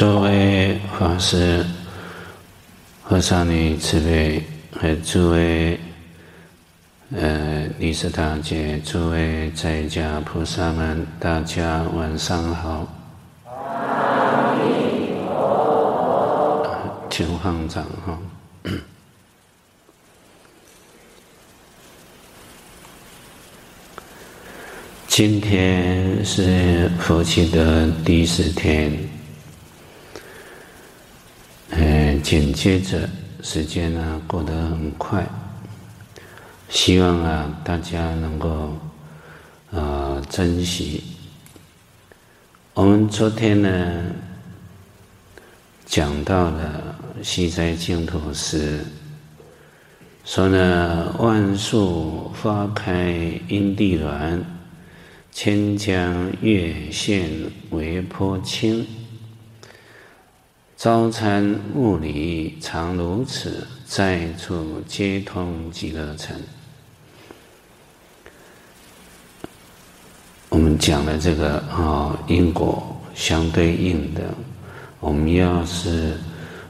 诸位法师、和尚女慈悲，和诸位呃理事大姐，诸位在家菩萨们，大家晚上好。阿弥陀佛。请放掌哈。今天是佛期的第十天。紧接着，时间呢过得很快，希望啊大家能够啊、珍惜。我们昨天呢讲到了西斋净土师，说呢万树花开因地暖，千江月现微波清。朝参暮礼常如此，在处皆通极乐城。我们讲的这个啊因果相对应的，我们要是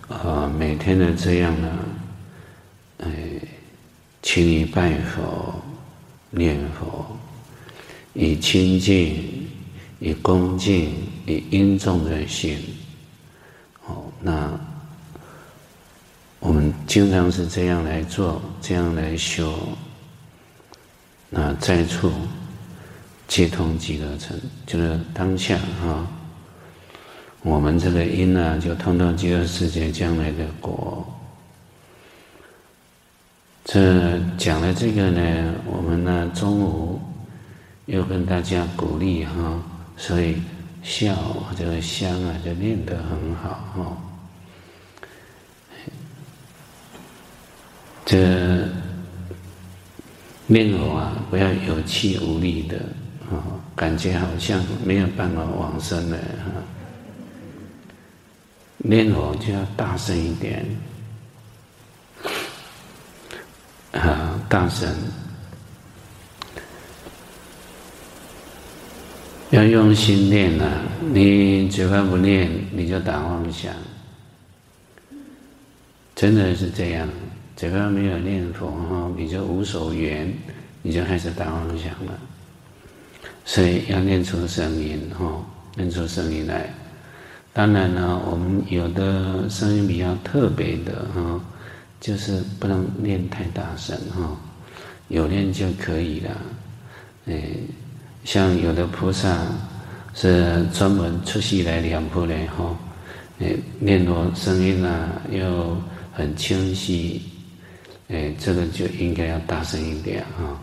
呃每天的这样呢，哎，勤于拜佛、念佛，以清净、以恭敬、以殷重的心。那我们经常是这样来做，这样来修。那在处皆通极乐城，就是当下哈，我们这个因呢，就通到极乐世界将来的果。这讲了这个呢，我们呢中午又跟大家鼓励哈，所以笑这个香啊，就念得很好哈。这念佛啊，不要有气无力的啊，感觉好像没有办法往生了哈。念佛就要大声一点，啊，大声，要用心念、啊。你嘴巴不念，你就打妄想，真的是这样。只要没有念佛哈，你就无所缘，你就开始打妄想了。所以要念出声音哈，念出声音来。当然呢，我们有的声音比较特别的哈，就是不能念太大声哈，有念就可以了。哎，像有的菩萨是专门出息来两铺的哈，哎，念佛声音啊又很清晰。哎，这个就应该要大声一点啊！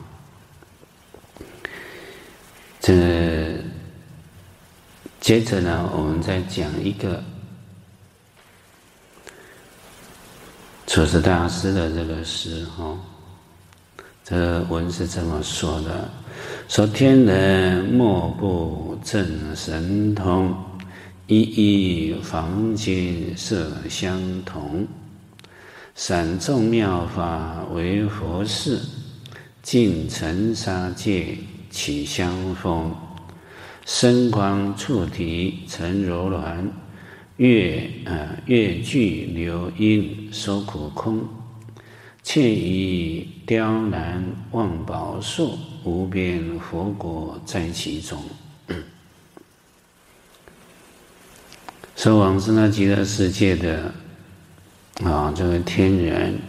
这接着呢，我们再讲一个祖师大师的这个诗哈。这文是这么说的：说天人莫不证神通，一一黄金色相同。散众妙法为佛事，尽尘沙界起香风，身光触体成柔软，月啊月聚流音说苦空，却以雕栏望宝树，无边佛国在其中。说往生那极乐世界的。啊，这个天人，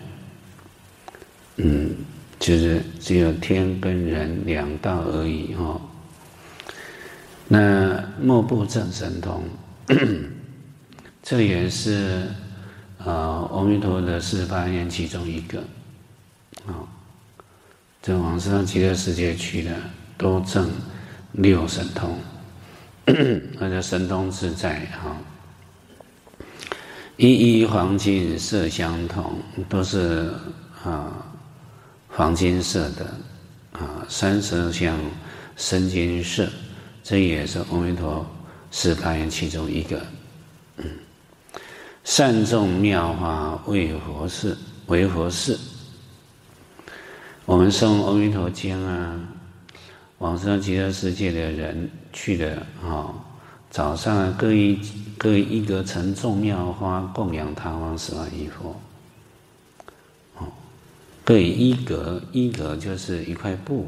嗯，就是只有天跟人两道而已哈、哦。那莫不正神通，这也是啊，阿弥陀的四十八愿其中一个。啊、哦，这往生极乐世界去的，都证六神通，那叫神通自在哈。一一黄金色相同，都是啊黄金色的啊三色相生金色，这也是阿弥陀四十八愿其中一个。嗯，善众妙法为佛事，为佛事。我们诵阿弥陀经啊，往生极乐世界的人去的啊，早上各一各一个盛众妙花供养他方十万亿佛。哦，各以一格，一格就是一块布，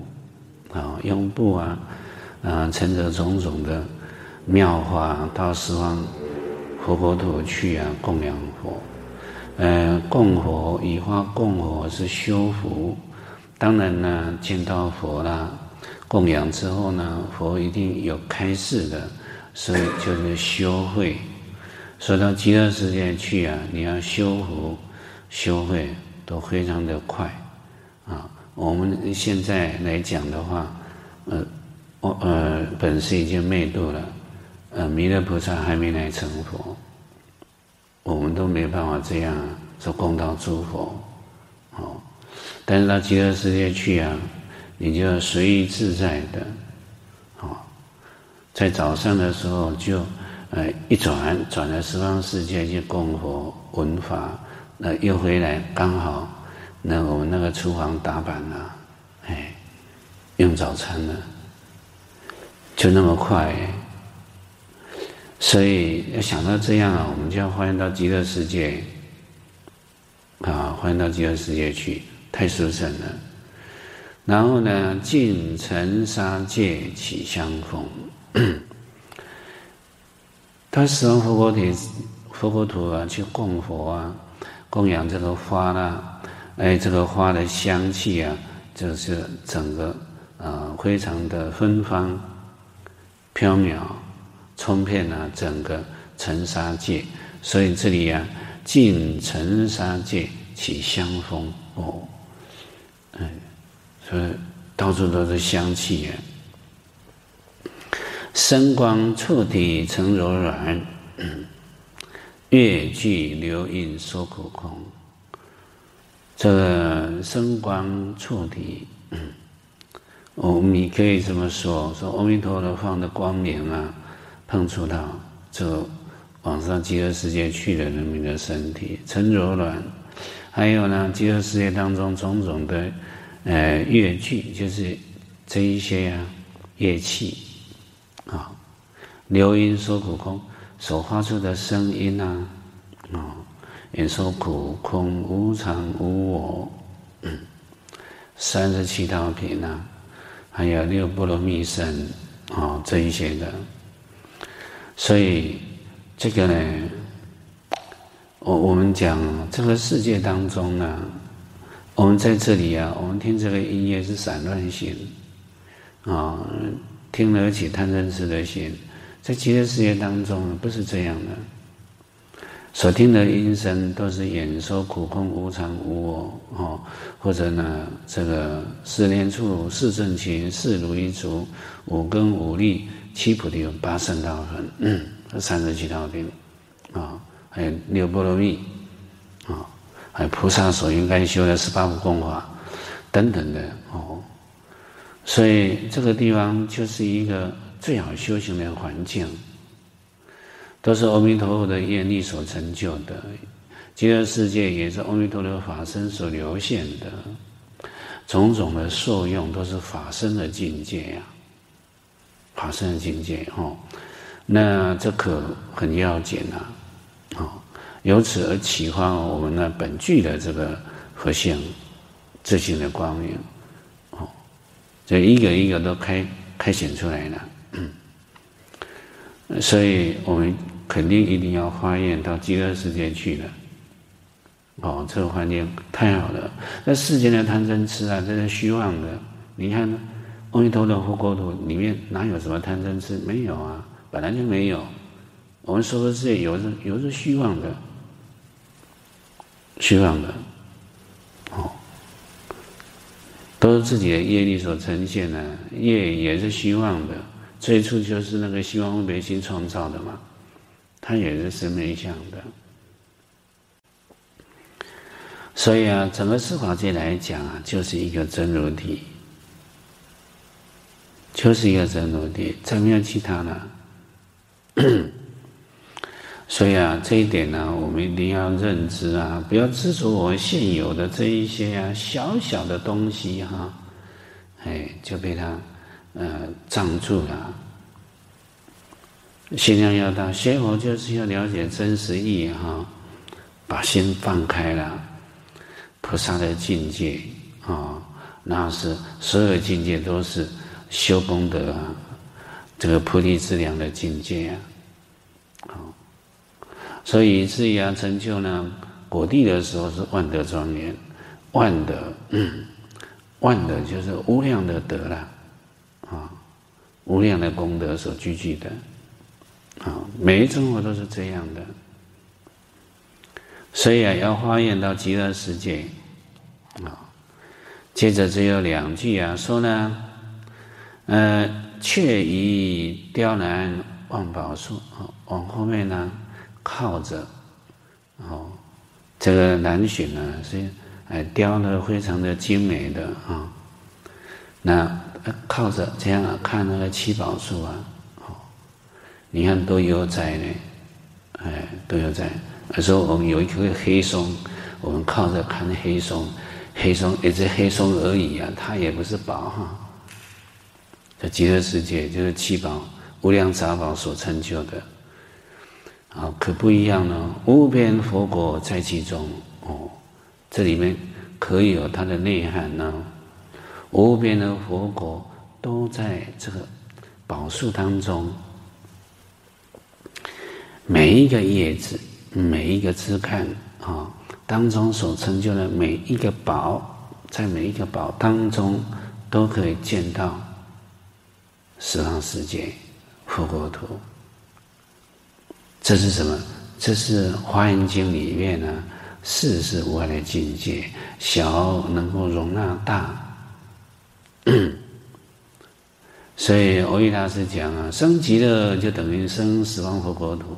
啊，用布啊，啊，盛着种种的妙花到十方佛国土去啊，供养佛。呃，供佛以花供佛是修福，当然呢，见到佛啦，供养之后呢，佛一定有开示的，所以就是修慧。说到极乐世界去啊，你要修福、修慧都非常的快啊。我们现在来讲的话，呃，我呃本师已经灭度了，呃，弥勒菩萨还没来成佛。我们都没办法这样说供到诸佛，哦，但是到极乐世界去啊，你就随意自在的，在早上的时候就，呃，一转转到十方世界去供佛闻法，那又回来刚好，那我们那个厨房打板了，哎，用早餐了，就那么快。所以要想到这样啊，我们就要欢迎到极乐世界，啊，欢迎到极乐世界去，太殊胜了。然后呢，尽尘沙界起香风，他十方佛国体，佛国土啊，去供佛啊，供养这个花啦、哎，这个花的香气啊，就是整个啊，非常的芬芳、飘渺。充遍了整个尘沙界，所以这里、啊，尽尘沙界起香风哦，嗯，所以到处都是香气呀。声光触体成柔软，乐具流音说苦空。这个声光触体，嗯，我们你可以这么说：说阿弥陀佛放的光明啊。碰触到这往上极乐世界去的人民的身体，成柔软。还有呢，极乐世界当中种种的呃乐具，就是这一些呀、乐器啊，流音说苦空所发出的声音呐，啊，也说苦空无常无我，三十七道品呐，还有六波罗蜜身啊这一些的。所以，这个呢，我我们讲这个世界当中呢，我们在这里啊，我们听这个音乐是散乱心，啊，听了起贪嗔痴的心，在极乐世界当中不是这样的，所听的音声都是演说苦空无常无我哦，或者呢，这个四念处、四正勤、四如意足、五根五力。七菩提有八圣道分，嗯，三十七道品，啊，还有六波罗蜜，啊，还有菩萨所应该修的十八部共法，等等的哦。所以这个地方就是一个最好修行的环境，都是阿弥陀佛的愿力所成就的。极乐世界也是阿弥陀佛法身所流现的，种种的受用都是法身的境界呀。法身的境界哦，那这可很要紧呐，哦，由此而启发我们呢本具的这个佛性、自性的光明，这一个一个都开开显出来了，所以我们肯定一定要发愿到极乐世界去了，哦，这个环境太好了，那世间的贪嗔痴啊，这是虚妄的，你看？阿弥陀的佛国土里面哪有什么贪嗔痴？没有啊，本来就没有。我们说的是有是有是虚妄的，虚妄的，哦，都是自己的业力所呈现的，业也是虚妄的。最初就是那个希望分别心创造的嘛，它也是生灭相的。所以啊，整个四法界来讲啊，就是一个真如体。就是一个真如体，再没有其他了。所以啊，这一点呢，我们一定要认知啊，不要执着我们现有的这一些啊小小的东西哈、啊，哎，就被它呃障住了。心量要大，学佛就是要了解真实意义哈，把心放开了，菩萨的境界啊，那是所有境界都是修功德啊，这个菩提资粮的境界，啊，所以以至于啊成就呢果地的时候是万德庄严，万德，万德就是无量的德了，啊，无量的功德所聚集的。啊，每一生活都是这样的，所以啊，要发愿到极乐世界，啊，接着只有两句啊，说呢，呃，却以雕栏万宝树，啊，往后面呢，靠着，哦，这个南浔呢是哎雕的非常的精美的啊，那靠着这样看那个七宝树啊。哦你看多悠哉呢，哎，多悠哉。说我们有一棵黑松，我们靠着看黑松，黑松也是黑松而已啊，它也不是宝哈。这极乐世界就是七宝无量杂宝所成就的，啊，可不一样呢。无边佛国在其中哦，这里面可以有它的内涵呢。无边的佛国都在这个宝树当中。每一个叶子，每一个枝干啊，当中所成就的每一个宝，在每一个宝当中，都可以见到十方世界佛国土。这是什么？这是《华严经》里面呢，世事无碍的境界，小能够容纳大。所以，蕅益大师讲啊，生极乐就等于生十方佛国土。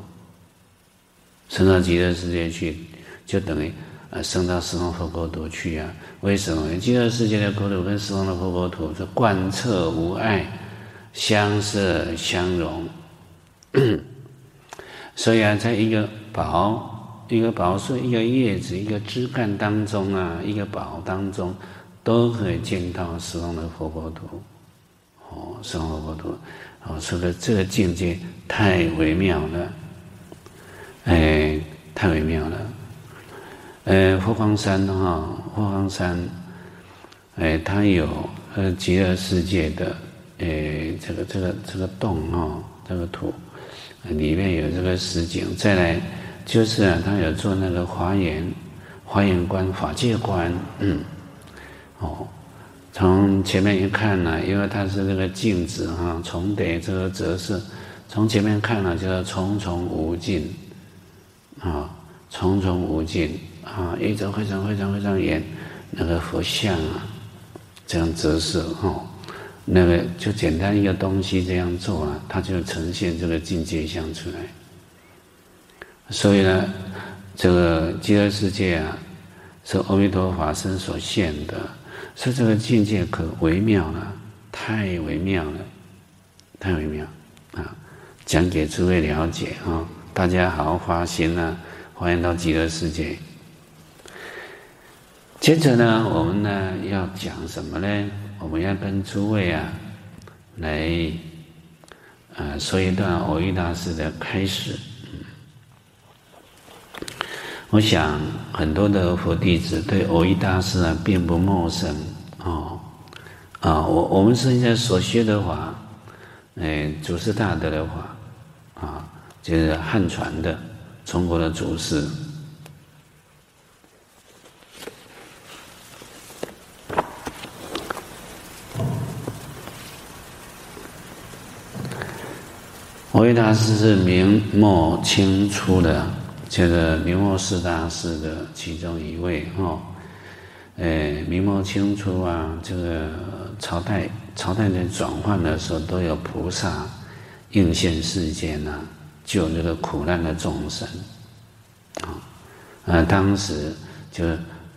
升到极乐世界去，就等于呃升到十方佛国土去啊？为什么？极乐世界的国土跟十方的佛国土是贯彻无碍，相摄相融。所以啊，在一个宝、一个宝树、一个叶子、一个枝干当中啊，一个宝当中，都可以见到十方的佛国土。哦，十方佛国土，哦，说的这个境界太微妙了。哎，太微妙了。呃，佛光山哈，佛光山，哎，它有呃极乐世界的，哎，这个这个这个洞哈，这个土，里面有这个实景。再来就是啊，他有做那个华严，华严观、法界观，嗯，哦，从前面一看呢，因为它是那个镜子哈，重叠这个折射，从前面看呢，就是重重无尽。啊，重重无尽啊，一直非常非常非常远，那个佛像啊，这样折射哦，那个就简单一个东西这样做啊，它就呈现这个境界相出来。所以呢，这个极乐世界啊，是阿弥陀法身所现的，是这个境界可微妙了，太微妙了，太微妙啊！讲给诸位了解啊。大家好好发心啊，欢迎到极乐世界。接着呢，我们呢要讲什么呢？我们要跟诸位啊来啊说一段蕅益大师的开示。我想很多的佛弟子对蕅益大师啊并不陌生哦啊，我我们现在所学的法，哎，祖师大德的法啊。就是汉传的中国的祖师，蕅益大师是明末清初的这个明末四大师的其中一位哦。诶，明末清初啊，这个朝代朝代在转换的时候，都有菩萨应现世间呐。救这个苦难的众生，啊，呃，当时就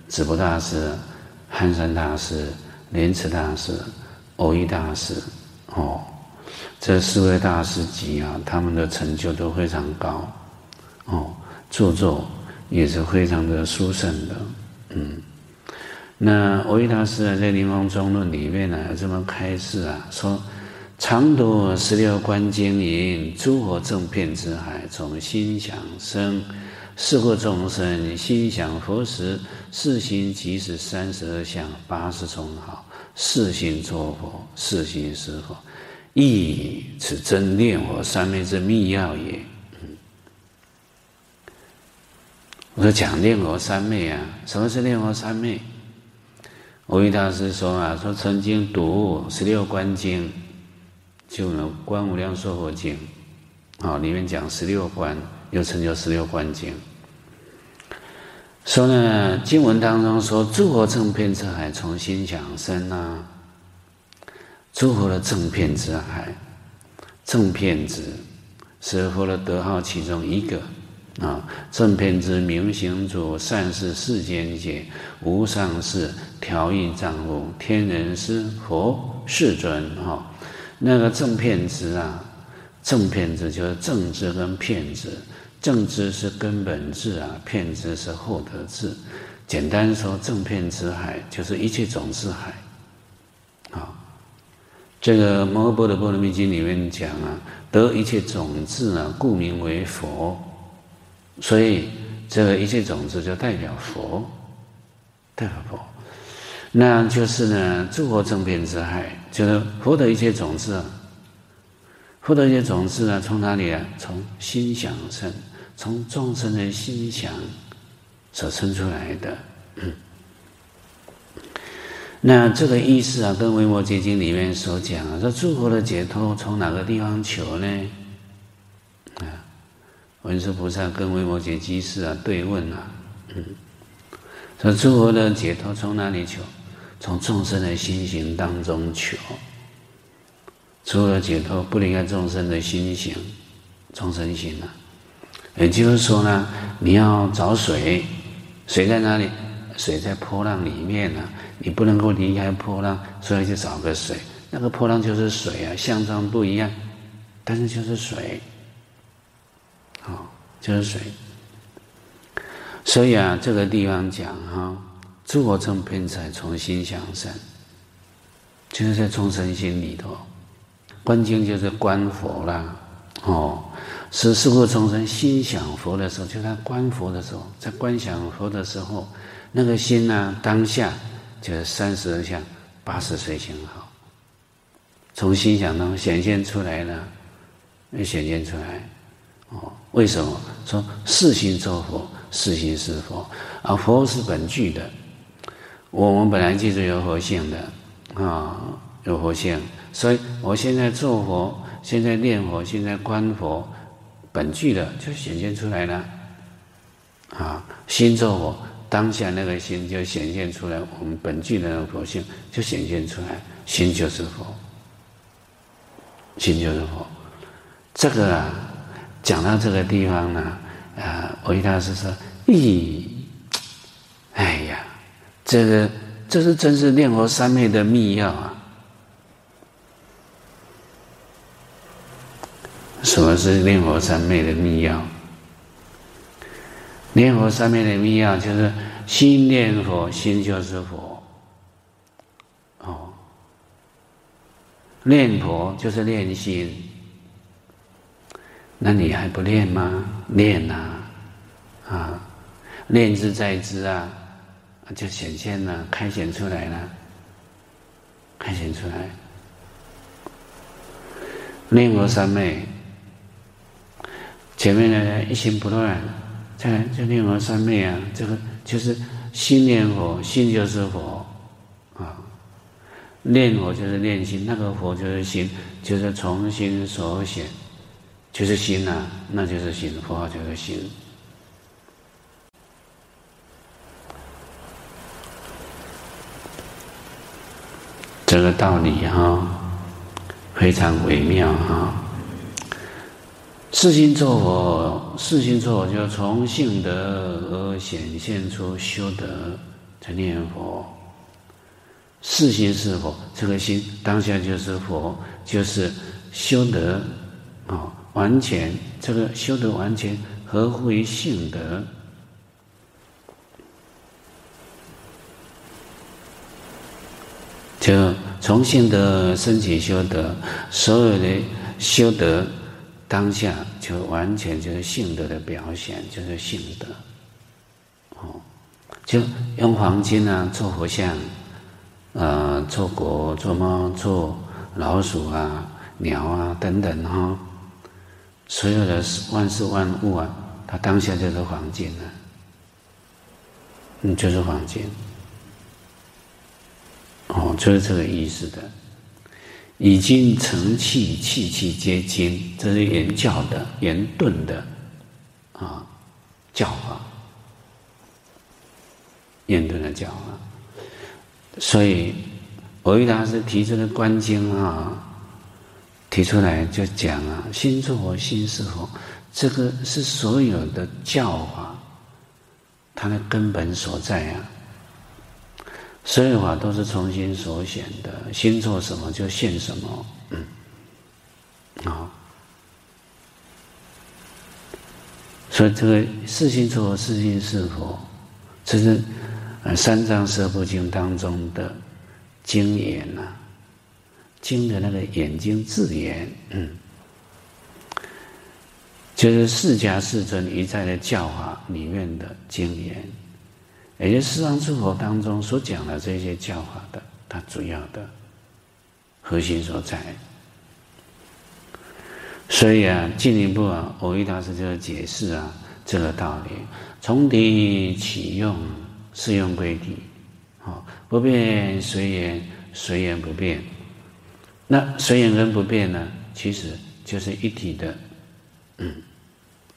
智婆大师、汉山大师、莲池大师、蕅益大师，哦，这四位大师级啊，他们的成就都非常高，哦，著作也是非常的殊胜的，嗯，那维大师啊，在《临终论》里面呢，有这么开示啊，说常读十六观经云：诸佛正遍知海，从心想生。是故众生心想佛时，是心即是三十二相八十种好，是心作佛，是心是佛。亦此真念佛三昧之密要也。我说讲念佛三昧啊，什么是念佛三昧？蕅益大师说啊，说曾经读十六观经。就呢，《观无量寿佛经》啊，里面讲十六观，又称叫十六观经。说呢，经文当中说，诸佛正遍知海，从心想生啊。诸佛的正片之海，正片之是佛的德号其中一个啊。正片之明行主，善事世间解，无上士，调御丈夫，天人师，佛世尊啊。那个正片之啊，正片之就是正知跟遍知，正知是根本智啊，遍知是后得智。简单说，正片之海就是一切种智海。这个《摩诃般若波罗蜜经》里面讲啊，得一切种子啊，故名为佛。所以这个一切种子就代表佛，代表佛。那就是呢，诸佛正遍知海，就是佛的一切种子啊。佛的一切种子啊，从哪里啊？从心想生，从众生的心想所生出来的。嗯。那这个意思啊，跟《维摩诘经》里面所讲啊，说诸佛的解脱从哪个地方求呢？啊，文殊菩萨跟维摩诘居士啊对问啊，嗯，说诸佛的解脱从哪里求？从众生的心行当中求，除了解脱，不离开众生的心行，众生行啊。也就是说呢，你要找水，水在哪里？水在波浪里面呢、你不能够离开波浪，所以就找个水。那个波浪就是水啊，相状不一样，但是就是水，好，就是水。所以啊，这个地方讲哈。诸佛正遍知海，从心想生，就是在众生心里头。观经就是观佛啦，哦，是是故众生心想佛的时候，就在观佛的时候，在观想佛的时候，那个心呢、当下就是三十二相，八十随行好，从心想中显现出来了，会显现出来。哦，为什么说是心作佛，是心是佛？而佛是本具的。我们本来就是有佛性的，啊，有佛性，所以我现在做佛，现在念佛，现在观佛，本具的就显现出来了，啊，心做佛，当下那个心就显现出来，我们本具的那个佛性就显现出来，心就是佛，心就是佛，这个啊，讲到这个地方呢，啊，蕅益大师说，咦，哎呀。这个，这是真是念佛三昧的密钥啊！什么是念佛三昧的密钥？念佛三昧的密钥就是心念佛，心就是佛。哦，念佛就是念心，那你还不念吗？念呐，啊，念兹在兹啊。就显现了，开显出来了，开显出来。念佛三昧，前面呢一心不乱，再来就念佛三昧啊，这个就是心念佛，心就是佛啊。念佛就是念心，那个佛就是心，就是从心所显，就是心呐、啊，那就是心，佛就是心。这个道理哈，非常微妙哈。四心作佛，四心作佛，就从性德而显现出修德，成念佛。四心是佛，这个心当下就是佛，就是修德啊，完全这个修德完全合乎于性德。就从性德升起修德，所有的修德当下就完全就是性德的表现，就是性德。哦，就用黄金啊做佛像，呃，做狗、做猫、做老鼠啊、鸟啊等等哈、哦，所有的万事万物啊，它当下就是黄金了，嗯，就是黄金。哦，就是这个意思的。已经成器，器器皆金，这是圆教的、圆顿的啊教法，圆顿的教法。所以，蕅益大师提出的观经啊，提出来就讲啊，心作佛，心是佛，这个是所有的教法，它的根本所在啊。所有法都是从心所显的，心做什么就现什么，嗯，好，所以这个是心作，是心是佛，这是三藏十二部经当中的经言呐，经的那个眼睛字眼，嗯，就是释迦世尊一再的教法里面的经言。也就是四方诸佛当中所讲的这些教法的，它主要的核心所在。所以啊，进一步啊，蕅益大师就是解释啊这个道理：从敌起用，是用归敌，啊，不变随缘，随缘不变。那随缘跟不变呢，其实就是一体的，嗯，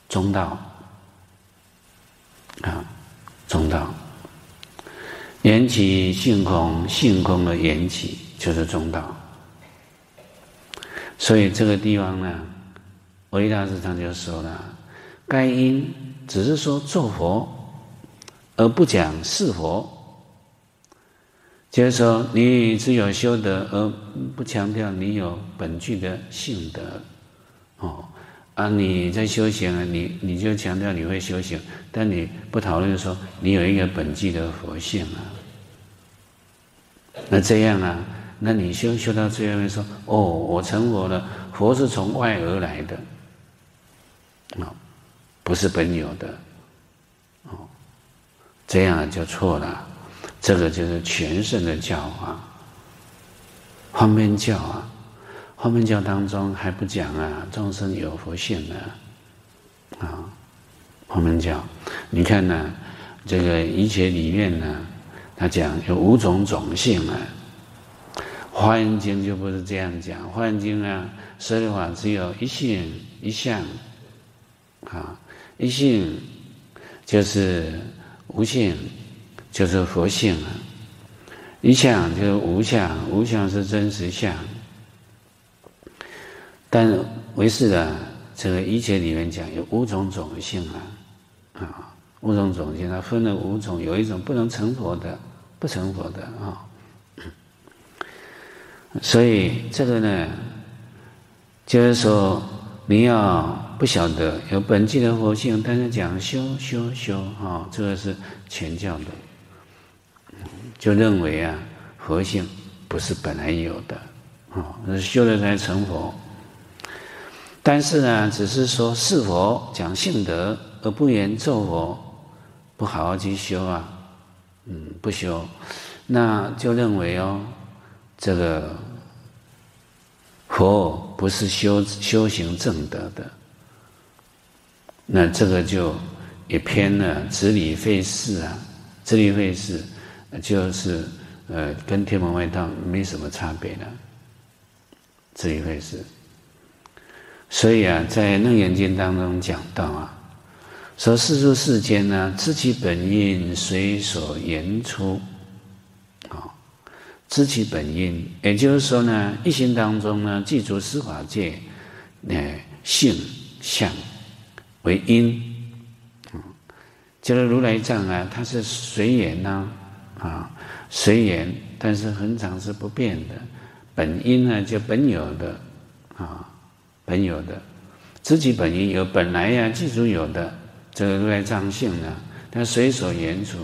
中道啊，中道。缘起性空，性空的缘起就是中道。所以这个地方呢，维大师他就说了：该因只是说做佛，而不讲是佛。就是说，你只有修德，而不强调你有本具的性德。哦，啊，你在修行啊，你你就强调你会修行，但你不讨论说你有一个本具的佛性啊。那这样啊，那你修修到最后面说，哦，我成佛了，佛是从外而来的，哦，不是本有的，哦，这样就错了，这个就是全胜的教化。方便教啊，方便教当中还不讲啊，众生有佛性呢，啊，方便教，你看呢、这个一切里面呢。他讲有五种种性啊，《华严经》就不是这样讲，《华严经》啊，说的话只有一性一相，啊，一性就是无性，就是佛性啊；一相就是无相，无相是真实相。但唯识的这个一切里面讲有五种种性啊，啊，五种种性，它分了五种，有一种不能成佛的。不成佛的啊，所以这个呢，就是说你要不晓得有本具的佛性，但是讲修修修啊，这个是全教的，就认为啊，佛性不是本来有的啊，是修了才成佛。但是呢，只是说是佛讲性德而不言作佛，不好好去修啊。嗯，不修，那就认为哦，这个佛不是修修行正德的，那这个就也偏了，执理废事啊，执理废事就是呃，跟天门外道没什么差别了，执理废事。所以啊，在《楞严经》当中讲到啊。说世出世间呢，知其本因，随所言出。啊，知其本因，也就是说呢，一心当中呢，具足十法界，呃，性相为因。啊，就是如来藏啊，它是随缘呐，啊，随缘，但是恒常是不变的。本因呢，就本有的，啊，本有的，知其本应有本来呀，具足有的。这个如来藏性呢，它随所缘出，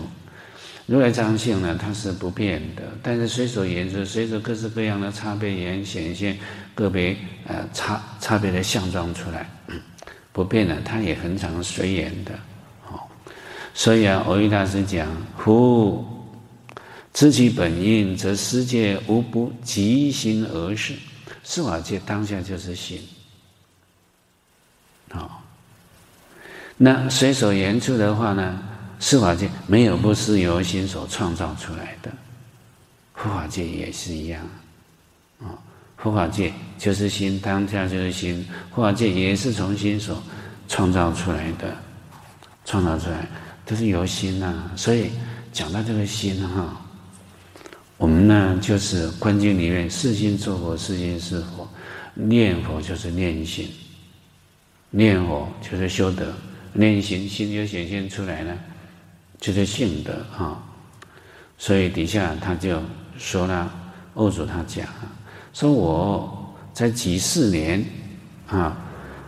如来藏性呢，它是不变的，但是随所缘处，随着各式各样的差别缘显现，个别呃差差别的相状出来，不变的，它也很常随缘的。哦，所以啊，蕅益大师讲：夫知其本应，则世界无不即心而事。四法界当下就是心。好、哦，那随所言处的话呢？四法界没有不是由心所创造出来的，佛法界也是一样，啊，佛法界就是心，当下就是心，佛法界也是从心所创造出来的，创造出来都是由心呐、所以讲到这个心哈，我们呢就是《观经》里面，是心作佛，是心是佛，念佛就是念心，念佛就是修德，念心心就显现出来了。就是性德啊，所以底下他就说了，二祖他讲，说我在几四年啊，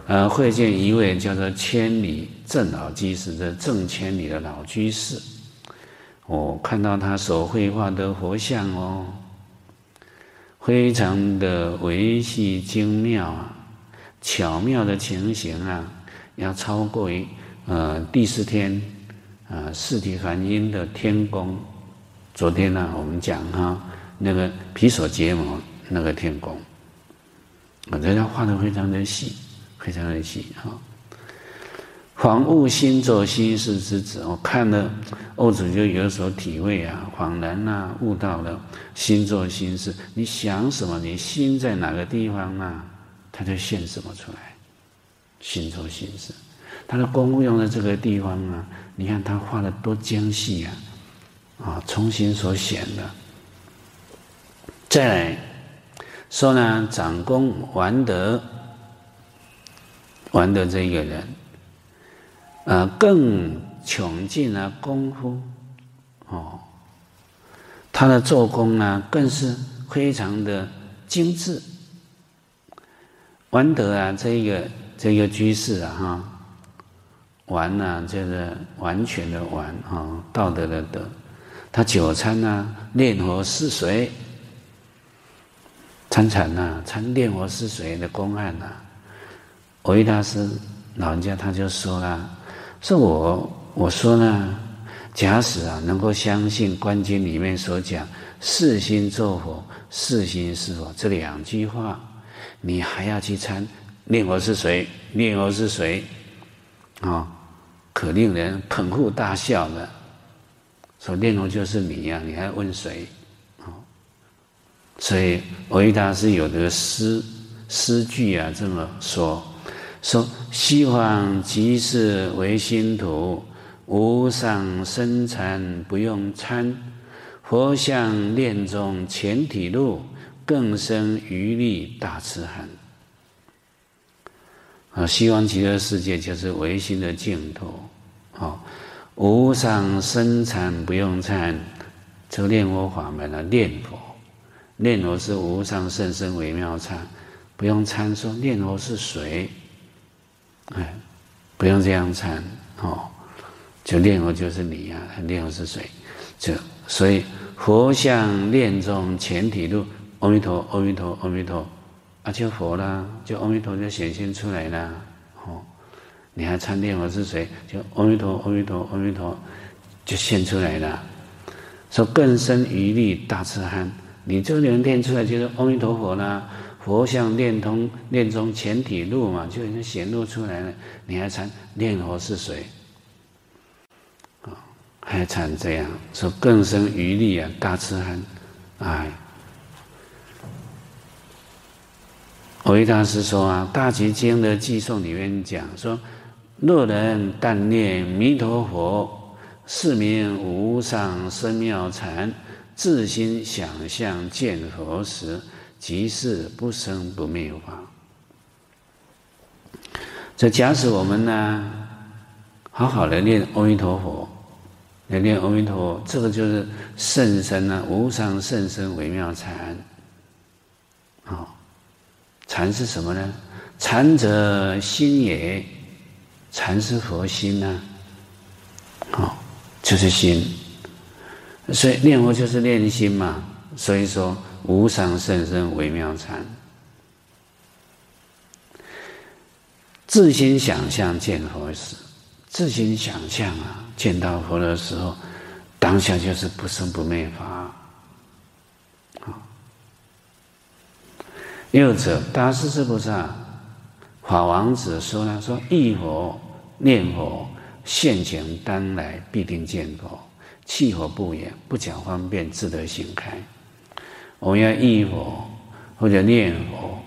呃，会见一位叫做千里正老居士的正千里的老居士，我看到他所绘画的佛像哦，非常的维系精妙啊，巧妙的情形啊，要超过于呃第四天。啊，四体梵音的天宫，昨天呢，我们讲哈，那个皮索羯摩那个天宫，我觉得画的非常的细，非常的细哈。恍悟心作心事之旨，我看了，欧子就有所体会啊，恍然啊，悟到了心作心事，你想什么，你心在哪个地方啊，它就现什么出来，心作心事。他的功夫用在这个地方啊，你看他画的多精细啊，啊，从心所显的。再来说呢，长公完德，完德这一个人，呃，更穷尽了功夫，哦，他的做工呢，更是非常的精致。完德啊，这一个这个居士啊，哈。完呐、啊，就是完全的完啊，道德的德。他久参呐，念佛是谁，参禅呐，参念佛是谁的公案呐。蕅益大师老人家他就说了，说我我说呢，假使啊能够相信《观经》里面所讲“四心作佛，四心是佛”这两句话，你还要去参念佛是谁？念佛是谁？啊？可令人捧腹大笑的，说念佛就是你呀、你还问谁？啊所以蕅益大师有的诗诗句啊这么说：说西方极是唯心土，无上僧禅不用参，佛像念中全体入，更生余力大痴含。啊，西方极乐世界就是唯心的净土，啊，无上僧禅不用参，这个念佛法门啊，念佛，念佛是无上甚深微妙参，不用参说念佛是谁，哎，不用这样参，哦，就念佛就是你呀、啊，念佛是谁，就所以佛像念中全体入，阿弥陀，阿弥陀，阿弥陀。啊，就佛啦，就阿弥陀就显现出来了。哦，你还参念佛是谁？就阿弥陀，阿弥陀，阿弥陀，就现出来了。说更生余力大痴含，你这个人念出来就是阿弥陀佛啦。佛像念通念中全体路嘛，就已经显露出来了。你还参念佛是谁？啊，还参这样说更生余力啊，大痴含，哎。蕅益大师说啊，《大集经》的偈颂里面讲说：若人但念弥陀佛，是名无上生妙禅，自心想象见佛时，即是不生不灭法。这假使我们呢，好好的念阿弥陀佛，来念阿弥陀佛，这个就是甚深啊，无上甚深微妙禅，禅是什么呢？禅者心也，禅是佛心呢、啊。就是心。所以念佛就是练心嘛。所以说，无上甚深微妙禅，自心想象见佛时，自心想象啊，见到佛的时候，当下就是不生不灭法。又者大师至菩萨。法王子说呢，说忆佛念佛现前当来必定见佛，弃佛不言，不讲方便自得心开。我们要忆佛或者念佛，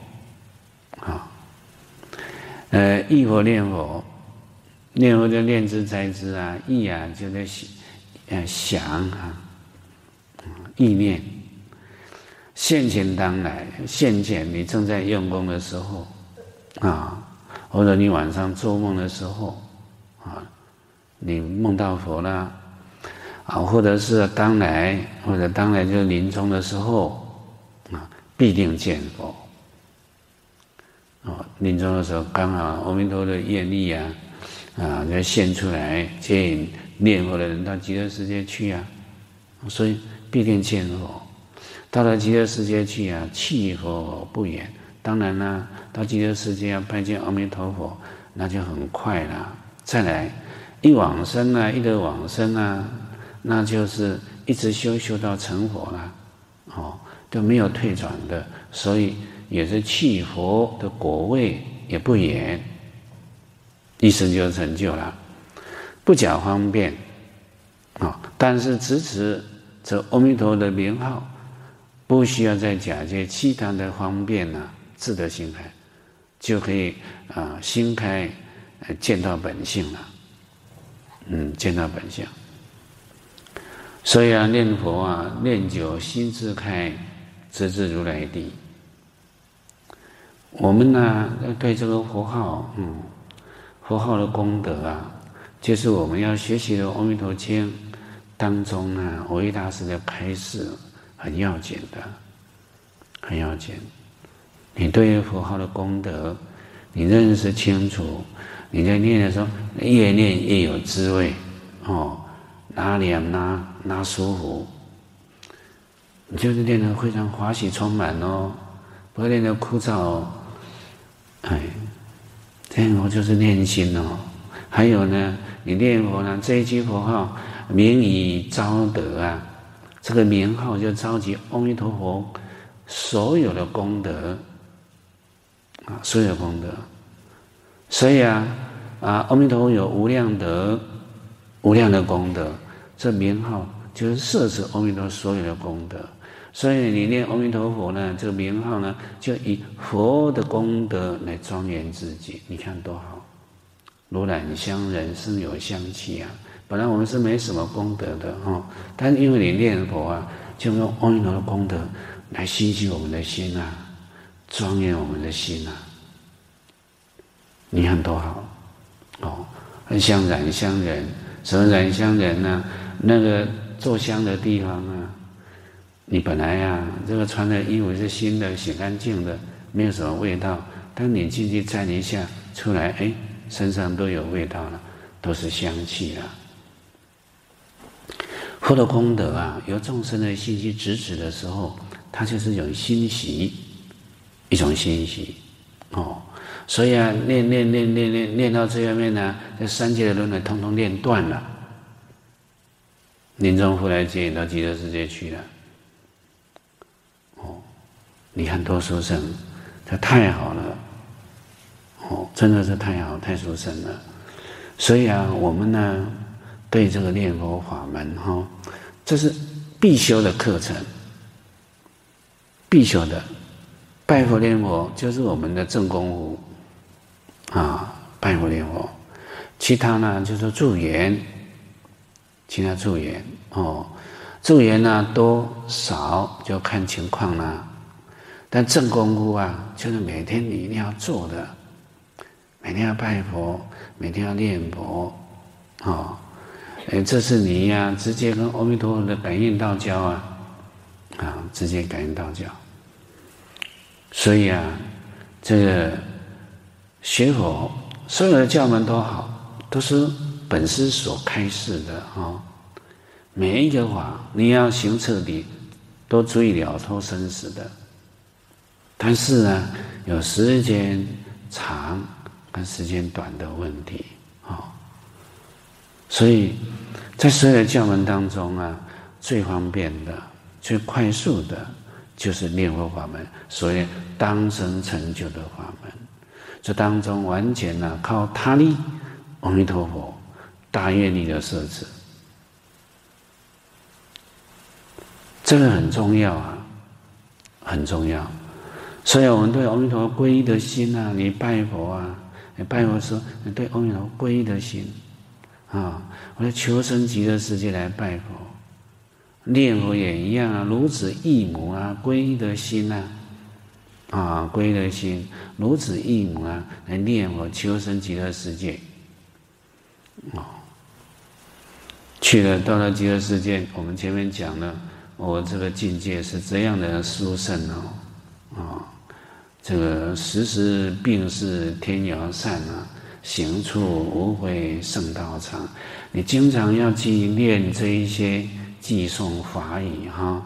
啊，呃，忆佛念佛，念佛就念之在兹啊，意啊就在想，呃，想啊，意念，现前当来，现前你正在用功的时候，啊，或者你晚上做梦的时候，啊，你梦到佛了。啊，或者是当来，或者当来就是临终的时候，啊，必定见佛。哦，临终的时候刚好阿弥陀的愿力啊，啊，就现出来接引念佛的人到极乐世界去啊，所以必定见佛。到了极乐世界去啊，弃佛不远。当然啦，到极乐世界要拜见阿弥陀佛，那就很快了。再来，一往生啊，一得往生啊。那就是一直修修到成佛了，哦，都没有退转的，所以也是弃佛的果位也不远，一生就成就了，不假方便，啊、但是直持这阿弥陀的名号，不需要再假借其他的方便呢，自得心开，就可以啊、心开，见到本性了，嗯，见到本性。所以啊，念佛啊，念久心自开，直至如来地。我们呢，对这个佛号，嗯，佛号的功德啊，就是我们要学习的《阿弥陀经》当中呢，蕅益大师的开示很要紧的，很要紧。你对于佛号的功德，你认识清楚，你在念的时候，越念越有滋味，哦。哪里啊？哪哪舒服？你就是练得非常欢喜充满哦，不会练得枯燥哦。哎，这样我就是练心哦。还有呢，你念佛呢，这一句佛号名以召得啊，这个名号就召集阿弥陀佛所有的功德啊，所有的功德。所以啊啊，阿弥陀佛有无量德。无量的功德，这名号就是摄持阿弥陀所有的功德。所以你念阿弥陀佛呢，这个名号呢，就以佛的功德来庄严自己。你看多好，如染香人生有香气啊！本来我们是没什么功德的哦，但因为你念佛啊，就用阿弥陀的功德来吸取我们的心啊，庄严我们的心啊。你看多好哦，很像染香人。什么染香人呢？那个做香的地方啊，你本来呀、啊，这个穿的衣服是新的、洗干净的，没有什么味道。当你进去站一下，出来，哎，身上都有味道了，都是香气了。佛的功德啊，由众生的信息直指的时候，它就是一种欣喜，一种欣喜，哦。所以啊，练练练练练练到这方面呢，这三界的轮回通通练断了，临终回来接引到极乐世界去了。哦，你看多殊胜，这太好了，哦，真的是太好，太殊胜了。所以啊，我们呢，对这个念佛法门哈、这是必修的课程，必修的，拜佛念佛就是我们的正功夫。啊，拜佛念佛，其他呢就是助缘，其他助缘哦，助缘呢多少就看情况啦。但正功夫啊，就是每天你一定要做的，每天要拜佛，每天要念佛，哦，哎，这是你呀、直接跟阿弥陀佛的感应道交啊，啊，直接感应道交。所以啊，这个。学佛，所有的教门都好，都是本师所开示的啊、哦。每一个法，你要行彻底，都足以了脱生死的。但是呢，有时间长跟时间短的问题，所以在所有的教门当中啊，最方便的、最快速的，就是念佛法门，所谓当生成就的法门。这当中完全呢，靠他力，阿弥陀佛大愿力的设置。这个很重要啊，很重要。所以我们对阿弥陀佛皈依的心啊，你拜佛啊，你拜佛时你对阿弥陀佛皈依的心啊，我在求生极乐世界来拜佛，念佛也一样啊，如子忆母啊，皈依的心呐，啊，皈依的心，如子忆母啊，来念佛求生极乐世界，啊，去了到了极乐世界，我们前面讲了。我这个境界是这样的殊胜哦，啊，这个时时病逝天摇扇啊，行处无悔圣道场。你经常要去念这一些偈颂法语哈，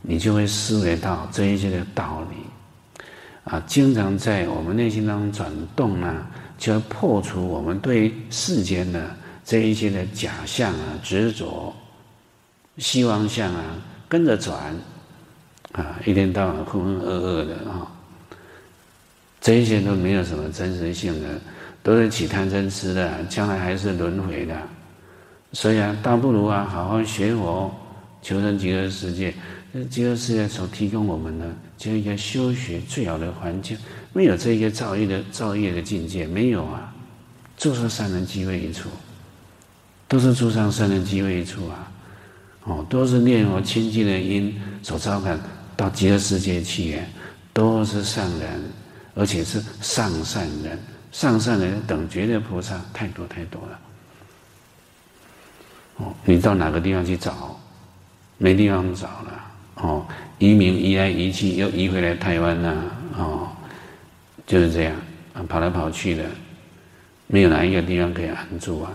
你就会思维到这一些的道理，啊，经常在我们内心当中转动呢，就要破除我们对世间的这一些的假象啊、执着、希望相啊。跟着转，啊，一天到晚浑浑噩噩的啊，这一些都没有什么真实性的，都是起贪嗔痴的，将来还是轮回的。所以啊，倒不如啊，好好学佛，求生极乐世界。那极乐世界所提供我们的，就一个修学最好的环境。没有这一个造业的造业的境界，没有啊，诸上善人积为一处，都是诸上善人积为一处啊。哦，都是念佛清净的因所招感到极乐世界去，都是善人，而且是上善人，上善人等觉的菩萨太多太多了。哦，你到哪个地方去找？没地方找了。哦，移民移来移去，又移回来台湾了。哦，就是这样，跑来跑去的，没有哪一个地方可以安住啊。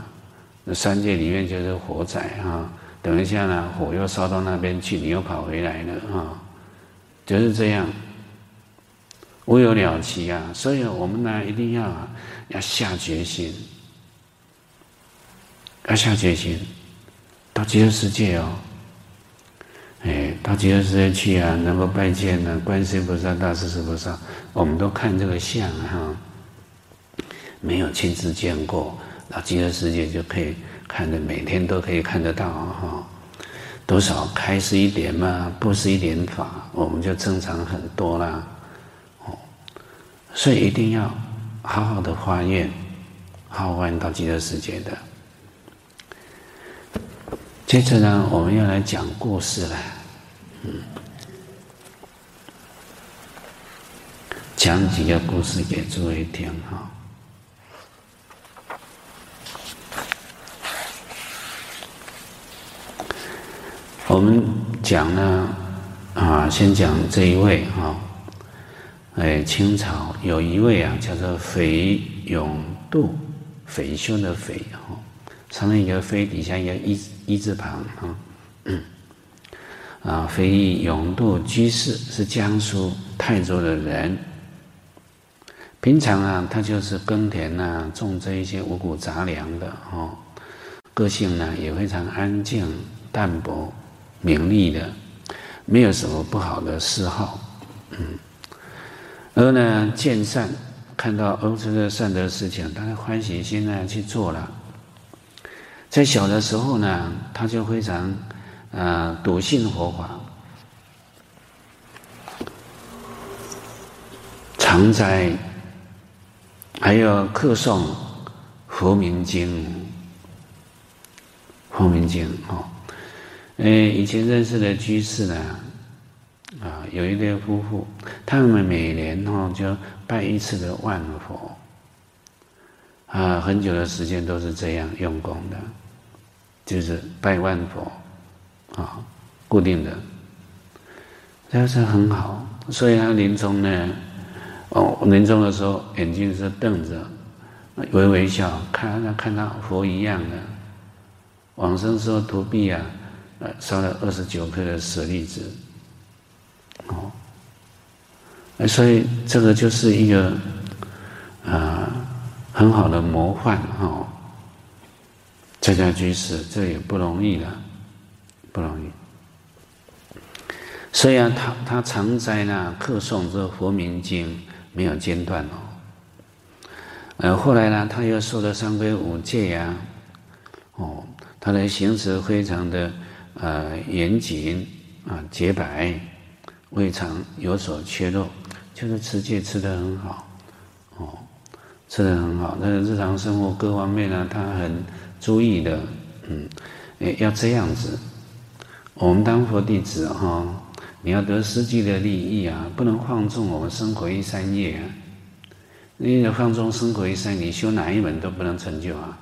那三界里面就是火宅啊。等一下呢，火又烧到那边去，你又跑回来了啊，就是这样，无有了期啊。所以我们呢，一定要要下决心，要下决心，到极乐世界哦，哎，到极乐世界去啊，能够拜见呢，观世音菩萨、大势至菩萨，我们都看这个相哈，没有亲自见过，到极乐世界就可以。看的每天都可以看得到哈，多少开示一点嘛，布施一点法，我们就增长很多啦。所以一定要好好的发愿，好好到极乐世界的。接着呢，我们要来讲故事了，嗯，讲几个故事给诸位听哈。我们讲呢，啊，先讲这一位哈，哎，清朝有一位啊，叫做斐永度，斐修的斐哈，上面一个斐，底下一个一一字旁哈，啊，斐永度居士是江苏泰州的人，平常啊，他就是耕田呐、种这一些五谷杂粮的哈，个性呢也非常安静淡泊。名利的，没有什么不好的嗜好，嗯，而呢见善，看到哦这个善德事情，他的欢喜心呢去做了。在小的时候呢，他就非常啊笃信佛法，常在，还有课诵佛名经，佛名经哦。哎，以前认识的居士呢，啊，有一对夫妇，他们每年哈就拜一次的万佛，啊，很久的时间都是这样用功的，就是拜万佛，啊，固定的，这是很好。所以他临终呢，哦，临终的时候眼睛是瞪着，微微笑，看他看到佛一样的，往生时候投币啊。呃，烧了二十九颗的舍利子，哦，所以这个就是一个啊、呃、很好的模范哦，在家居士这也不容易了，不容易。所以啊，他他常在那课诵这佛名经，没有间断哦。呃，后来呢，他又受了三皈五戒呀，哦，他的行持非常的。呃，严谨啊，洁白，胃肠有所缺漏，就是持戒吃得很好，哦，吃得很好。那个日常生活各方面呢，他很注意的，嗯，要这样子。我们当佛弟子哈、你要得实际的利益啊，不能放纵我们生活一三业啊。你放纵生活一三，你修哪一门都不能成就啊。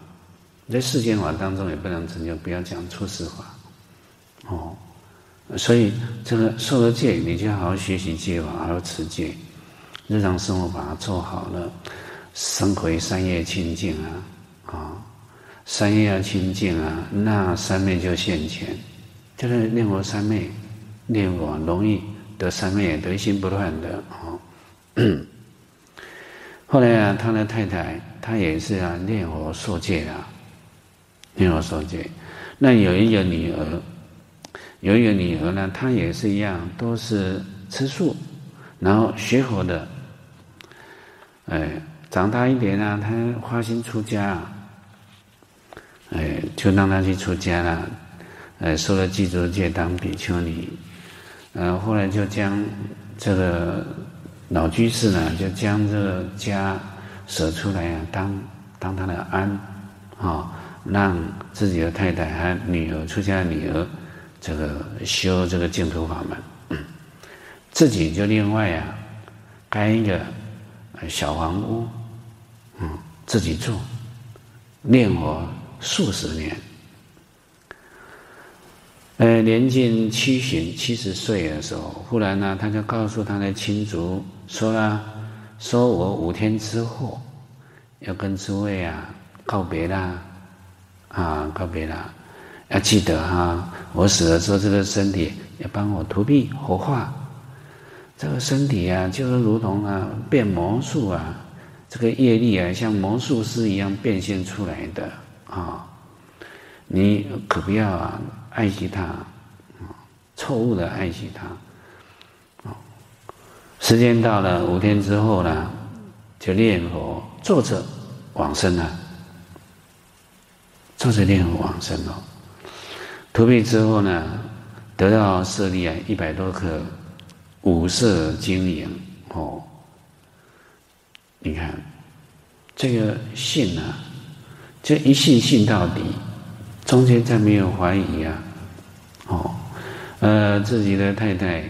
在世间法当中也不能成就，不要讲出世法。所以这个受了戒，你就要好好学习戒法，好好持戒，日常生活把它做好了，生活三业清净啊，啊、三业要清净啊，那三昧就现前，就是念佛三昧，念佛容易得三昧，得心不乱的哦。后来啊，他的太太，她也是啊，念佛受戒啊，念佛受戒，那有一个女儿。有一个女儿呢，她也是一样，都是吃素，然后学佛的。哎，长大一点呢，她发心出家，哎，就让她去出家了，哎，受了具足戒当比丘尼，呃后来就将这个老居士呢，就将这个家舍出来啊，当当他的庵，啊、让自己的太太和女儿出家的女儿。这个修这个净土法门，自己就另外呀、啊，盖一个小房屋，嗯，自己住，念佛数十年。呃，年近七旬七十岁的时候，忽然呢，他就告诉他的亲族说了，说我五天之后要跟诸位啊告别啦，啊，告别啦。要记得哈，我死了之后，这个身体要帮我荼毗火化。这个身体啊，就是如同啊变魔术啊，这个业力啊，像魔术师一样变现出来的啊。你可不要啊爱惜它，啊，错误的爱惜它。啊，时间到了五天之后呢，就念佛坐着往生了，坐着念佛往生了。投币之后呢，得到舍利啊，一百多颗五色晶莹哦。你看这个信啊，这一信信到底，中间再没有怀疑啊。哦，呃，自己的太太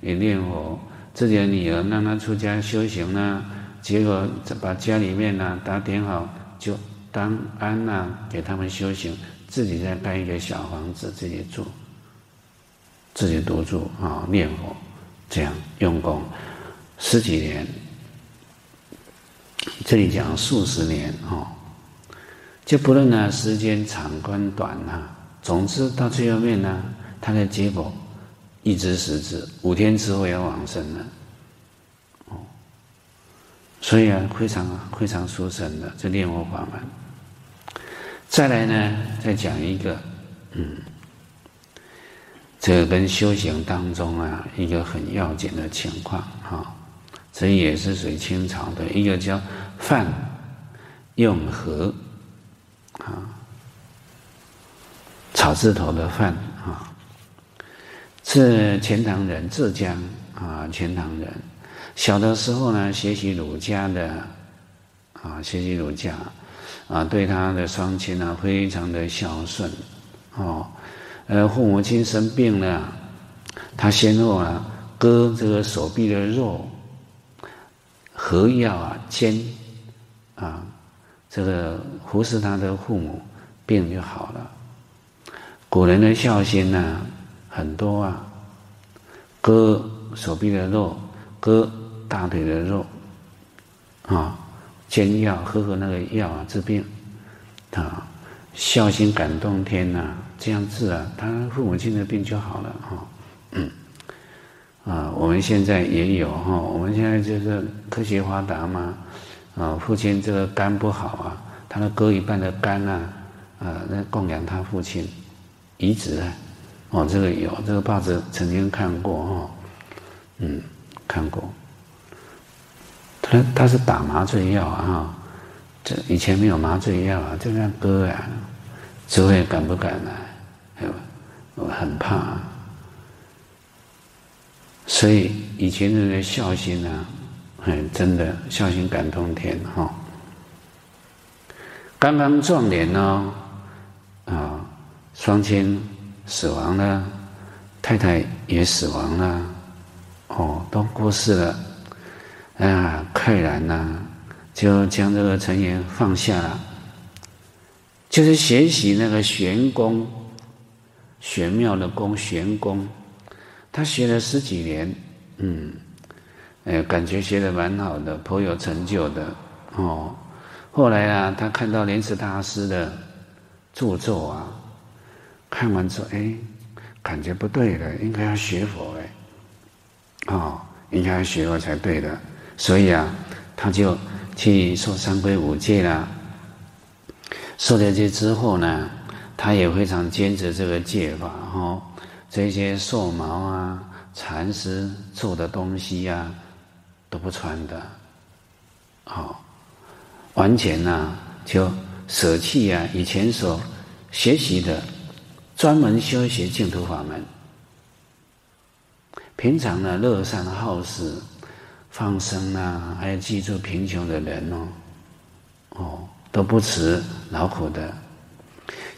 也念佛，自己的女儿让她出家修行呢，结果把家里面呢打点好，就当庵呐，给他们修行。自己再盖一个小房子，自己住，自己独住啊，念佛，这样用功十几年。这里讲数十年啊，就不论呢时间长宽短啊，总之到最后面呢，他的结果一知实质，五天之后要往生了。哦，所以啊，非常非常殊胜的这念佛法门。再来呢，再讲一个，嗯，这个跟修行当中啊，一个很要紧的情况哈，这也是属于清朝的一个叫范用和啊，草字头的范啊，是钱塘人，浙江啊，钱塘人。小的时候呢，学习儒家的啊，学习儒家。啊，对他的双亲啊，非常的孝顺，哦，呃，父母亲生病了，他先后啊割这个手臂的肉，喝药啊煎，啊，这个服侍他的父母，病就好了。古人的孝心呢，很多啊，割手臂的肉，割大腿的肉，啊。煎药，喝喝那个药啊，治病，啊，孝心感动天呐、这样治啊，他父母亲的病就好了哈。嗯，啊，我们现在也有哈，我们现在就是科学发达嘛，啊，父亲这个肝不好啊，他的割一半的肝啊，啊，那供养他父亲，移植啊，哦，这个有，这个报纸曾经看过哈，嗯，看过，他他是打麻醉药啊，这以前没有麻醉药啊，就这样割啊，诸位敢不敢来？我很怕，所以以前人的孝心啊，很真的孝心感动天哈。刚刚壮年呢，啊，双亲死亡了，太太也死亡了，哦，都过世了，啊，快然呐，就将这个尘缘放下了，就是学习那个玄功。玄妙的功，玄功，他学了十几年，嗯，哎，感觉学得蛮好的，颇有成就的，哦。后来啊，他看到莲池大师的著作啊，看完之后，哎，感觉不对了，应该要学佛哎，哦，应该要学佛才对的，所以啊，他就去受三皈五戒了。受了戒之后呢，他也非常坚持这个戒法哈，这些兽毛啊、蚕丝做的东西呀、都不穿的，好，完全呢、就舍弃啊以前所学习的专门修学净土法门，平常呢乐善好施、放生啊，还有济助贫穷的人哦，哦都不辞劳苦的。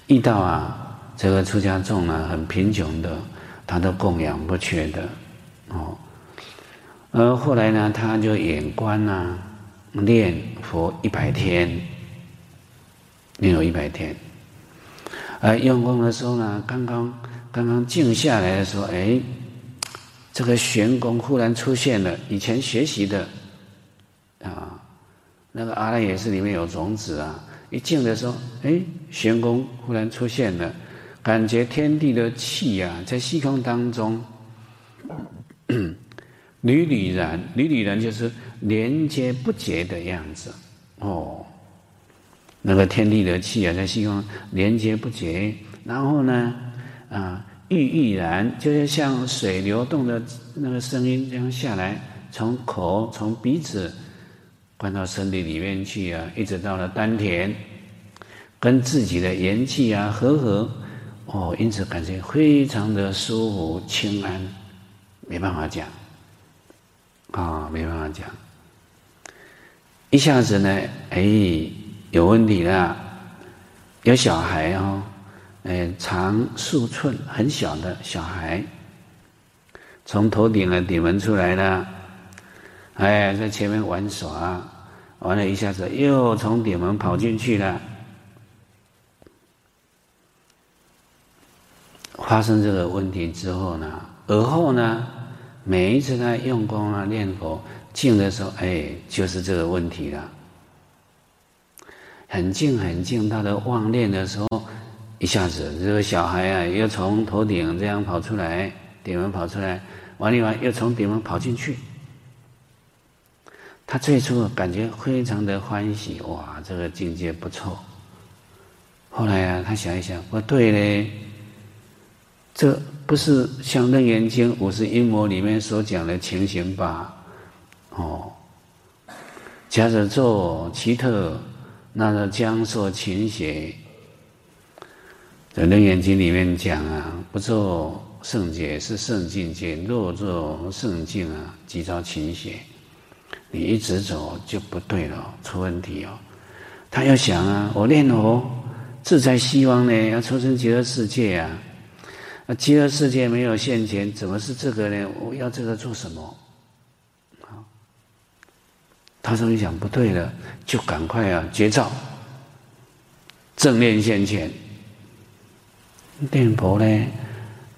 遇到啊，这个出家众啊，很贫穷的，他都供养不缺的，哦。而后来呢，他就远观呐，念佛一百天，念有一百天。而用功的时候呢，刚刚刚刚静下来的时候，哎，这个玄功忽然出现了，以前学习的，啊，那个阿赖耶识里面有种子啊。一静的时候，哎，玄功忽然出现了，感觉天地的气、啊，在虚空当中，缕缕然，缕缕然就是连接不绝的样子。哦，那个天地的气啊，在虚空连接不绝。然后呢，啊，郁郁然，就是像水流动的那个声音这样下来，从口，从鼻子。灌到身体里面去啊，一直到了丹田，跟自己的元气啊和合，哦，因此感觉非常的舒服轻安，没办法讲，啊、没办法讲，一下子呢，哎，有问题了，有小孩哦，哎，长数寸，很小的小孩，从头顶的顶门出来了。哎，在前面玩耍，完了一下子又从顶门跑进去了。发生这个问题之后呢，而后呢，每一次他用功啊、念佛、静的时候，哎，就是这个问题了。很静很静，他的妄念的时候，一下子这个小孩啊，又从头顶这样跑出来，顶门跑出来，完了完又从顶门跑进去。他最初感觉非常的欢喜，哇，这个境界不错。后来啊，他想一想，不对嘞，这不是像《楞严经》五十阴魔里面所讲的情形吧？哦，假使作奇特，那个将受勤学。在《楞严经》里面讲啊，不做圣解是圣境界，若作圣境啊，即遭勤学。你一直走就不对了，出问题哦。他要想啊，我念佛自在希望呢，要出生极乐世界啊。那极乐世界没有现前，怎么是这个呢？我要这个做什么？好，他说你想不对了，就赶快啊，绝招，正念现前。念佛呢，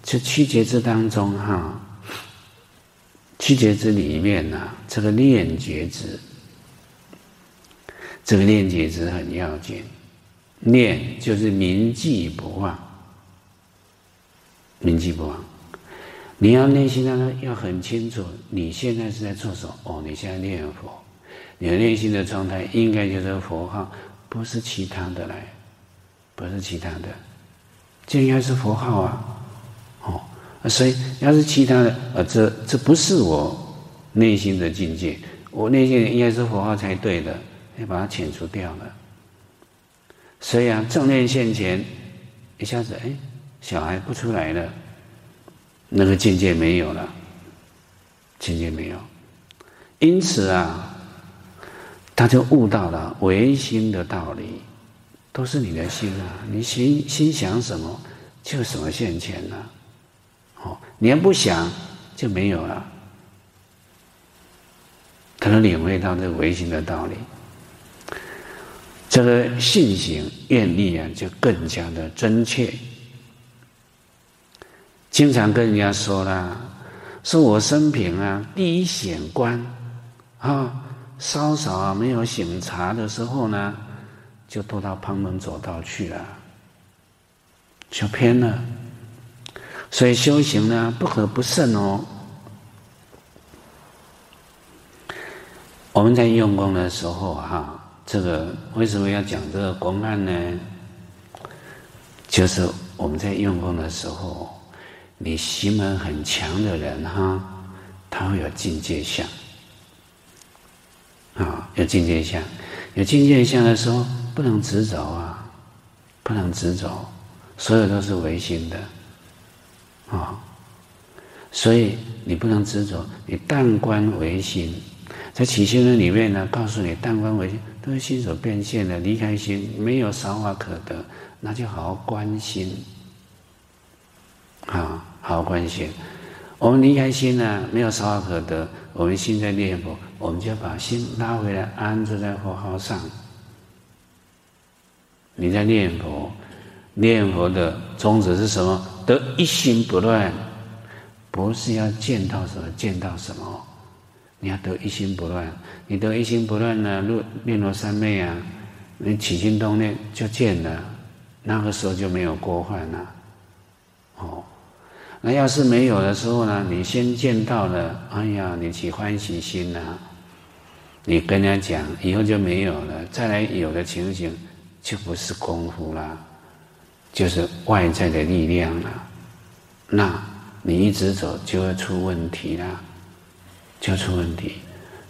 就七劫之当中哈。七觉支里面呢、这个念觉支，这个念觉支很要紧。念就是铭记不忘，铭记不忘。你要内心当中要很清楚，你现在是在做什么？哦，你现在念佛，你的内心的状态应该就是佛号，不是其他的来，不是其他的，这应该是佛号啊。哦，所以要是其他的，呃，这这不是我内心的境界，我内心应该是佛号才对的，要把它遣除掉了。所以啊，正念现前，一下子，哎，小孩不出来了，那个境界没有了，境界没有，因此啊，他就悟到了唯心的道理，都是你的心啊，你心心想什么，就什么现前了，哦，你要不想，就没有了，他能领会到这个唯心的道理。这个信行愿力啊，就更加的真切。经常跟人家说啦，说我生平啊，第一显观啊，稍稍啊没有醒察的时候呢，就都到旁门左道去了，就偏了。所以修行呢，不可不慎哦。我们在用功的时候哈。这个为什么要讲这个公案呢？就是我们在用功的时候，你行门很强的人哈，他会有境界相啊，有境界相，有境界相的时候不能直走啊，不能直走，所有都是唯心的啊，所以你不能直走，你但观唯心，在起心论里面呢，告诉你但观唯心。都是心所变现的，离开心没有少法可得，那就好好观心，啊，好好观心。我们离开心呢，没有少法可得，我们心在念佛，我们就把心拉回来，安住在佛号上。你在念佛，念佛的宗旨是什么？得一心不乱，不是要见到什么见到什么。你要得一心不乱，你得一心不乱呢？入念罗三昧啊，你起心动念就见了，那个时候就没有过患了。哦，那要是没有的时候呢？你先见到了，哎呀，你起欢喜心呐、啊，你跟人家讲，以后就没有了。再来有的情形，就不是功夫了，就是外在的力量了。那你一直走就会出问题了。就出问题，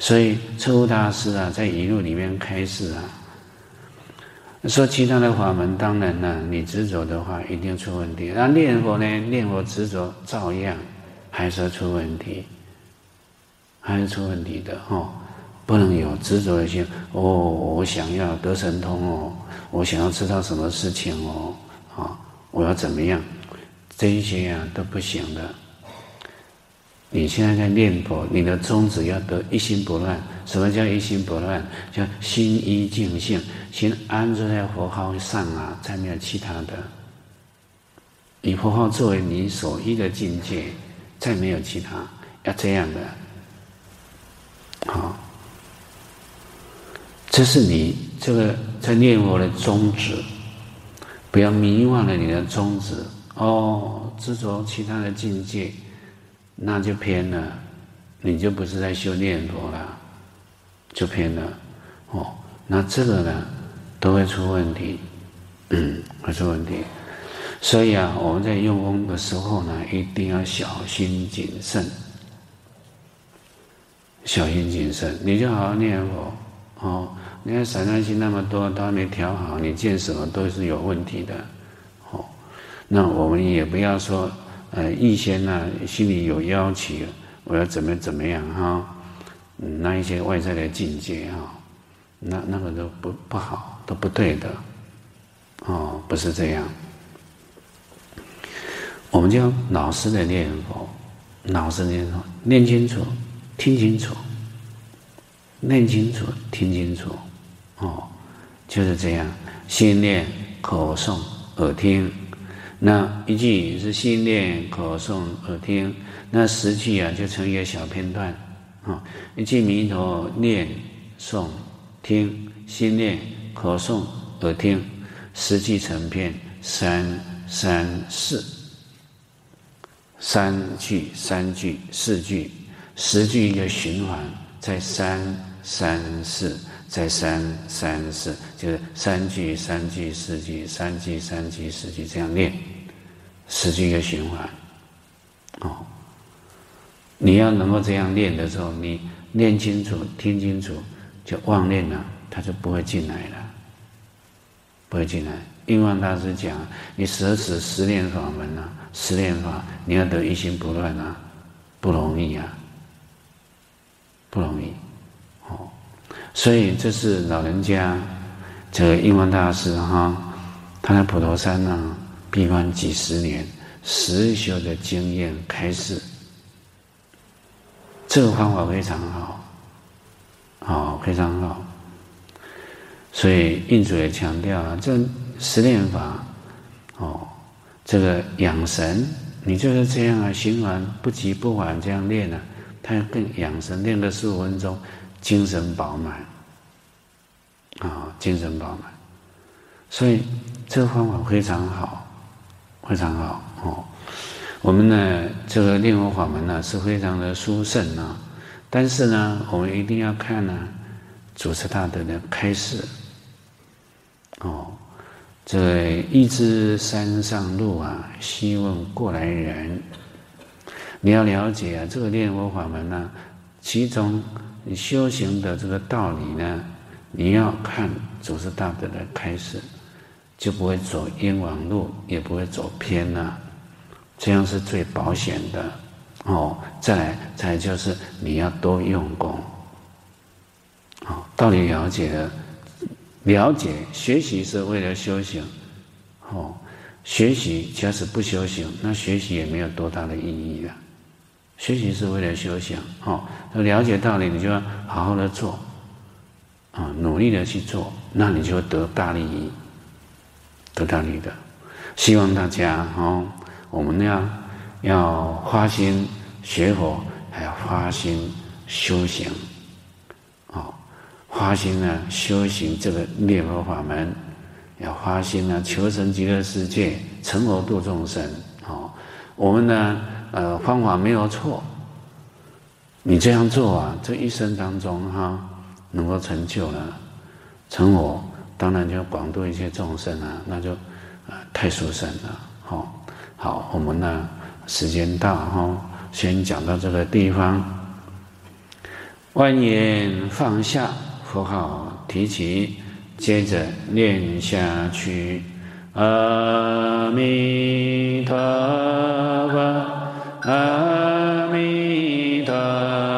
所以彻悟大师啊，在一路里面开示啊，说其他的法门当然呢、你执着的话一定出问题。那念佛呢？念佛执着照样还是出问题，还是出问题的哦。不能有执着的心哦，我想要得神通哦，我想要知道什么事情哦，啊，我要怎么样？这一些啊都不行的。你现在在念佛，你的宗旨要得一心不乱。什么叫一心不乱？叫心一境性，心安住在佛号上啊，再没有其他的。以佛号作为你所依的境界，再没有其他，要这样的。好，这是你这个在念佛的宗旨，不要迷忘了你的宗旨哦，执着其他的境界。那就偏了，你就不是在修念佛了，就偏了，哦，那这个呢，都会出问题，嗯，会出问题。所以啊，我们在用功的时候呢，一定要小心谨慎，小心谨慎。你就好好念佛，哦，你看散乱心那么多，都还没调好，你见什么都是有问题的，哦，那我们也不要说。呃，预先呢，心里有要求，我要怎么怎么样哈？那一些外在的境界哈，那那个都不不好，都不对的，哦，不是这样。我们就老实的念佛，老实念佛，念清楚，听清楚，念清楚，听清楚，哦，就是这样，心念、口诵、耳听。那一句是心念、口诵、耳听，那十句啊就成一个小片段，啊，一句弥陀念、诵、听，心念、口诵、耳听，十句成片，三三四，三句、三句、四句、十句一个循环，在三三四，在三三四，就是三句、三句、四句、三句、三句、四句这样练，十句一个循环。哦，你要能够这样练的时候，你练清楚、听清楚，就妄念了，它就不会进来了，不会进来。印光大师讲：“你舍此十念法门啊，十念法你要得一心不乱啊，不容易啊，不容易。”所以这是老人家，这个印光大师哈，他在普陀山呢闭关几十年，实修的经验开示，这个方法非常好，好，非常好。所以印祖也强调啊，这。十念法，哦，这个养神，你就是这样啊，循环不急不缓这样练呢、啊，它更养神，练个十五分钟，精神饱满，啊、精神饱满，所以这个方法非常好，非常好哦。我们呢，这个念佛法门呢是非常的殊胜啊，但是呢，我们一定要看呢，祖师大德的开示，哦。这一知山上路啊，希问过来人。你要了解啊，这个念佛法门呢、其中你修行的这个道理呢，你要看祖师大德的开示，就不会走冤枉路，也不会走偏了、这样是最保险的。哦，再来，再来就是你要多用功。哦，道理了解了。了解学习是为了修行，哦，学习假使不修行，那学习也没有多大的意义了。学习是为了修行，哦，了解道理，你就要好好的做，啊，努力的去做，那你就会得大利益，得大利益的。希望大家哦，我们要要发心学佛，还要发心修行。发心呢，修行这个念佛法门，要发心呢，求生极乐世界，成佛度众生。哦，我们呢，呃，方法没有错。你这样做啊，这一生当中哈，能够成就了成佛，当然就广度一切众生啊，那就啊太殊胜了。好，好，我们呢，时间到哈，先讲到这个地方，万言放下。佛号提起，接着念下去。阿弥陀佛，阿弥陀